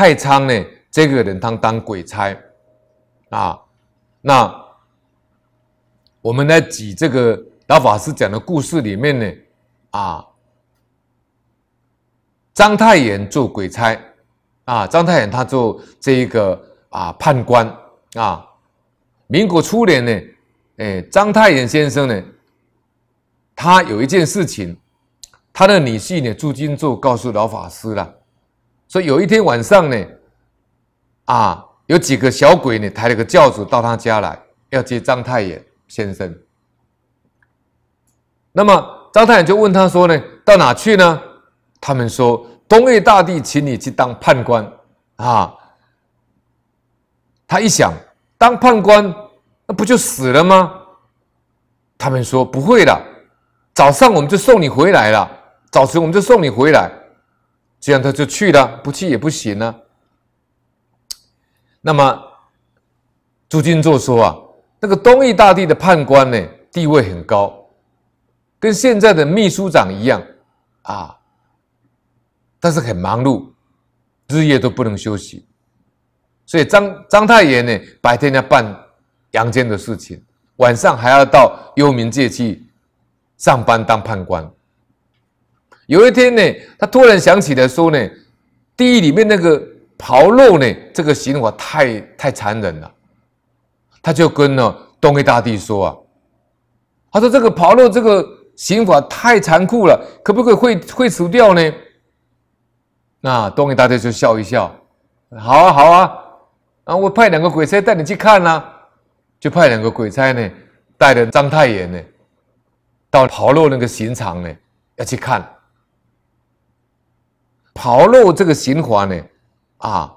太仓呢，这个人他当鬼差啊。那我们来举这个老法师讲的故事里面呢，啊，章太炎做鬼差啊，章太炎他做这一个啊判官啊。民国初年呢，哎，章太炎先生呢，他有一件事情，他的女婿呢朱金柱告诉老法师了，所以有一天晚上呢，啊。有几个小鬼呢，抬了个轿子到他家来，要接章太炎先生。那么章太炎就问他说呢，到哪去呢？他们说东岳大帝请你去当判官啊。他一想，当判官那不就死了吗？他们说不会的，早上我们就送你回来了，早晨我们就送你回来。这样他就去了，不去也不行呢、啊。那么朱金座说啊，那个东夷大帝的判官呢，地位很高，跟现在的秘书长一样啊，但是很忙碌，日夜都不能休息，所以章章太炎呢，白天要办阳间的事情，晚上还要到幽冥界去上班当判官。有一天呢，他突然想起来说呢，地狱里面那个。刨肉呢？这个刑法太太残忍了，他就跟呢东岳大帝说啊，他说这个刨肉这个刑法太残酷了，可不可以会会除掉呢？那东岳大帝就笑一笑，好啊好啊，啊我派两个鬼差带你去看呐、啊，就派两个鬼差呢带着章太炎呢到刨肉那个刑场呢要去看刨肉这个刑罚呢。啊，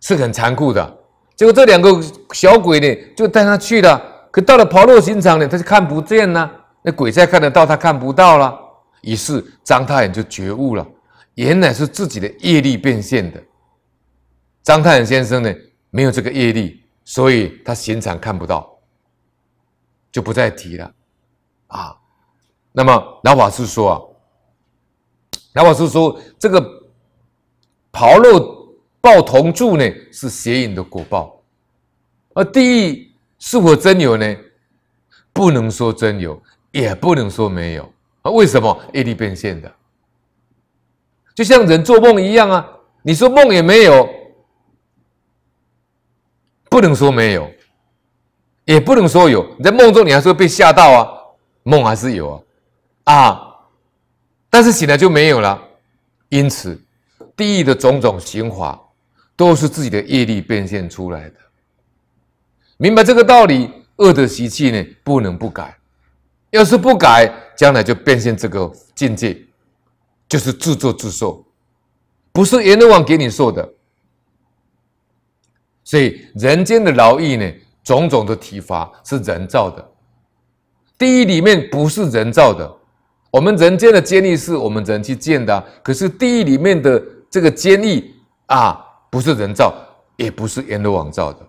是很残酷的。结果这两个小鬼呢，就带他去了。可到了刨肉刑场呢，他就看不见了。那鬼才看得到，他看不到了。于是章太炎就觉悟了，原来是自己的业力变现的。章太炎先生呢，没有这个业力，所以他刑场看不到，就不再提了。啊，那么老法师说啊，老师说这个。刨肉报铜柱呢，是邪淫的果报，而地狱是否真有呢？不能说真有，也不能说没有啊。为什么？业力变现的，就像人做梦一样啊。你说梦也没有，不能说没有，也不能说有。你在梦中，你还是会被吓到啊，梦还是有啊，啊，但是醒来就没有了，因此。地狱的种种刑罚，都是自己的业力变现出来的。明白这个道理，恶的习气呢，不能不改。要是不改，将来就变现这个境界，就是自作自受，不是阎罗王给你受的。所以人间的劳役呢，种种的体罚是人造的，地狱里面不是人造的。我们人间的监狱是我们人去建的，可是地狱里面的。这个监狱啊，不是人造，也不是阎罗王造的。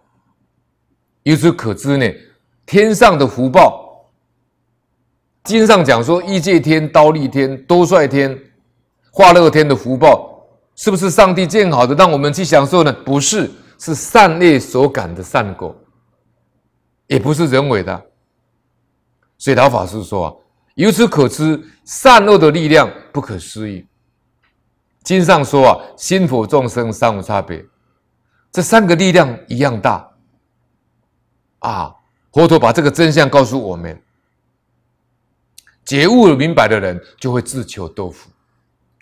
由此可知呢，天上的福报，经上讲说，欲界天、刀利天、兜率天、化乐天的福报，是不是上帝建好的，让我们去享受呢？不是，是善业所感的善果，也不是人为的。所以老法师说啊，由此可知，善恶的力量不可思议。经上说啊，心佛众生三无差别，这三个力量一样大啊！佛陀把这个真相告诉我们，觉悟明白的人就会自求多福。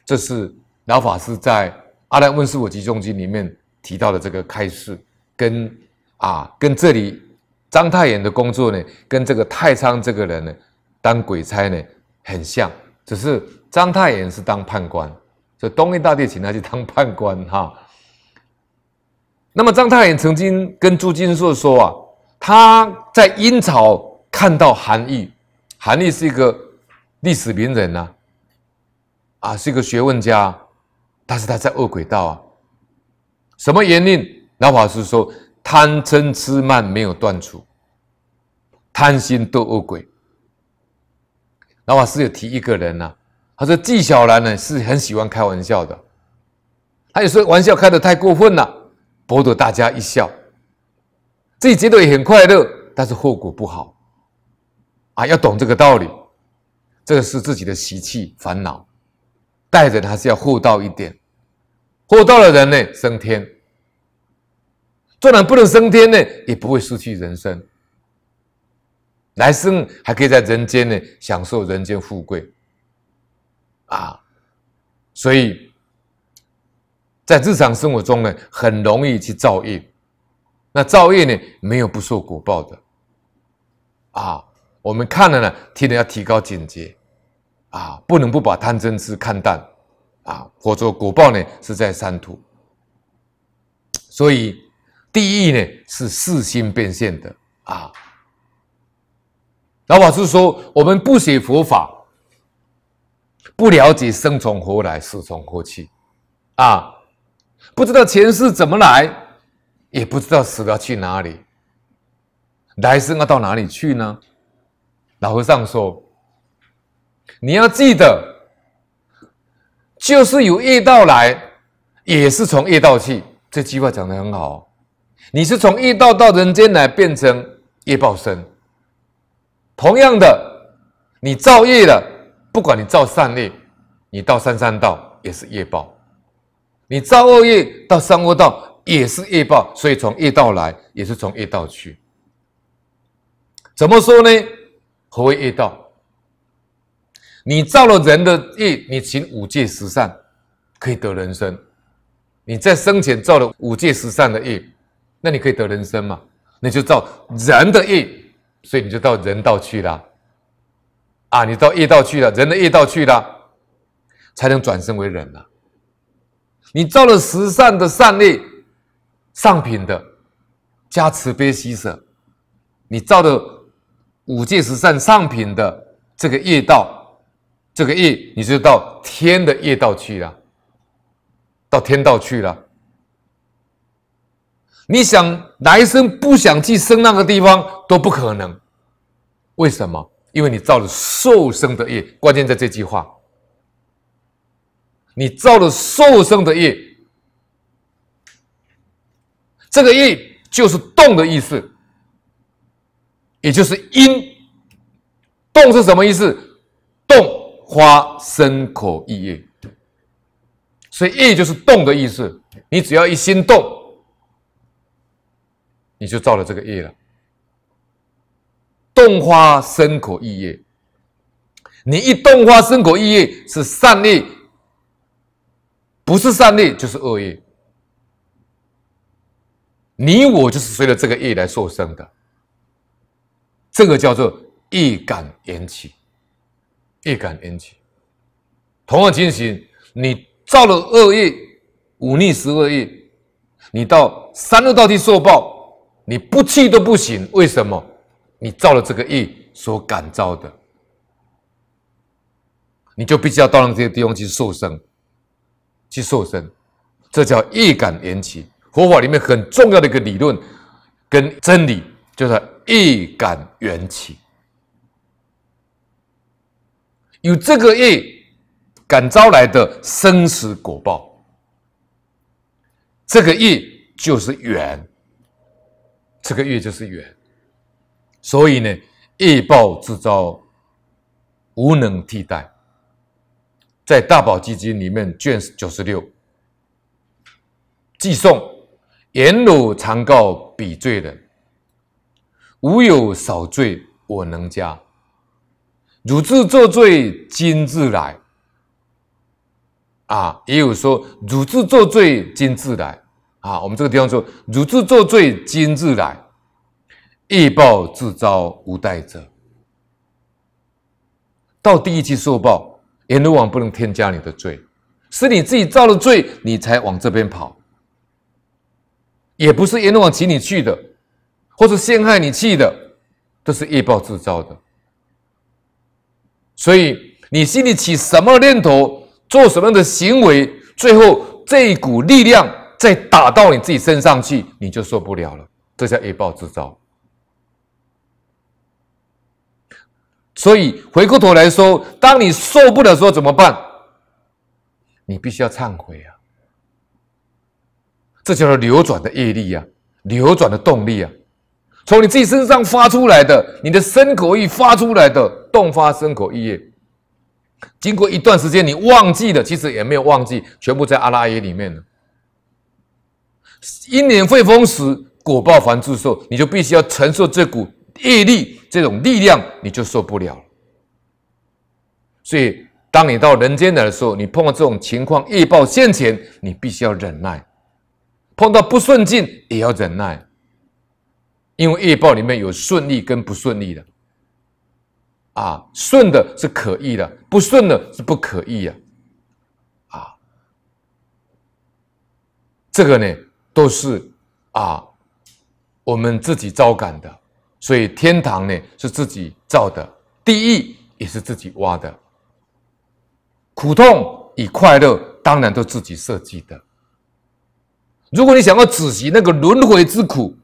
这是老法师在《阿难问事佛集中经》里面提到的这个开示，跟啊跟这里章太炎的工作呢，跟这个太仓这个人呢当鬼差呢很像，只是章太炎是当判官。所以东岳大帝请他去当判官哈。那么章太炎曾经跟朱金硕说啊，他在阴曹看到韩愈，韩愈是一个历史名人呐，啊是一个学问家，但是他在恶鬼道啊。什么原因？老法师说贪嗔痴慢没有断除，贪心斗恶鬼。老法师有提一个人呐、啊。他说：“纪晓岚呢是很喜欢开玩笑的，他有时候玩笑开得太过分了，博得大家一笑，自己觉得也很快乐，但是后果不好啊！要懂这个道理，这个是自己的习气烦恼，待人还是要厚道一点，厚道的人呢，升天。虽然不能升天呢，也不会失去人生。来生还可以在人间呢，享受人间富贵啊！所以，在日常生活中呢，很容易去造业。那造业呢，没有不受果报的啊！我们看了呢，听了要提高警觉啊，不能不把贪嗔痴看淡啊，否则果报呢是在三途。所以，地狱呢是四心变现的啊。老法师说：“我们不学佛法，不了解生从何来，死从何去，啊，不知道前世怎么来，也不知道死了去哪里，来生要到哪里去呢？”老和尚说：“你要记得，就是有业道来，也是从业道去。”这句话讲得很好。你是从业道到人间来，变成业报身。同样的，你造业了，不管你造善业，你到三善道也是业报；你造恶业到三恶道也是业报。所以从业道来，也是从业道去。怎么说呢？何为业道？你造了人的业，你行五戒十善，可以得人生。你在生前造了五戒十善的业，那你可以得人生嘛？那就造人的业。所以你就到人道去了，啊，你到业道去了，人的业道去了，才能转生为人了。你造了十善的善业，上品的，加慈悲喜舍，你造的五戒十善上品的这个业道，这个业你就到天的业道去了，到天道去了。你想来生不想去生那个地方都不可能，为什么？因为你造了受生的业，关键在这句话。你造了受生的业，这个业就是动的意思，也就是因。动是什么意思？动花生口意业，所以业就是动的意思。你只要一心动。你就造了这个业了，动花生口意业。你一动花生口意业是善业，不是善业就是恶业。你我就是随着这个业来受生的，这个叫做业感缘起。业感缘起，同样情形，你造了恶业，忤逆十恶业，你到三恶道去受报。你不去都不行，为什么？你造了这个业所感召的，你就必须要到那些地方去受生，去受生，这叫业感缘起。佛法里面很重要的一个理论跟真理，就是业感缘起。有这个业感召来的生死果报，这个业就是缘。这个月就是缘，所以呢，业报自招，无能替代。在《大宝积经》里面卷九十六，偈颂：颜如常告彼罪人，吾有少罪我能加。汝自作罪今自来。啊，也有说汝自作罪今自来。啊，我们这个地方说：“汝自作罪，今自来，业报自招，无代者。”到第一期受报，阎罗王不能添加你的罪，是你自己造了罪，你才往这边跑。也不是阎罗王请你去的，或是陷害你去的，都是业报自招的。所以你心里起什么念头，做什么样的行为，最后这一股力量。再打到你自己身上去，你就受不了了。这叫业报自招。所以回过头来说，当你受不了的时候怎么办？你必须要忏悔啊！这叫做流转的业力、啊，流转的动力啊，从你自己身上发出来的，你的身口意发出来的动发身口意业，经过一段时间你忘记了，其实也没有忘记，全部在阿拉耶里面了。因缘会逢时，果报还自受，你就必须要承受这股业力，这种力量，你就受不了。所以，当你到人间来的时候，你碰到这种情况，业报现前，你必须要忍耐；碰到不顺境，也要忍耐，因为业报里面有顺利跟不顺利的。啊，顺的是可逆的，不顺的是不可逆啊。啊，这个呢？都是啊，我们自己招感的，所以天堂呢是自己造的，地狱也是自己挖的，苦痛与快乐当然都自己设计的。如果你想要止息那个轮回之苦，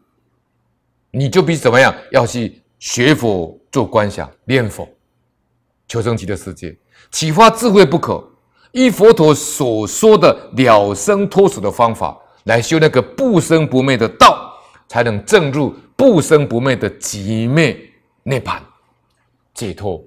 你就必须怎么样？要去学佛、做观想、念佛、求生极乐世界，启发智慧不可。依佛陀所说的了生脱死的方法。来修那个不生不灭的道，才能证入不生不灭的极灭涅槃解脱。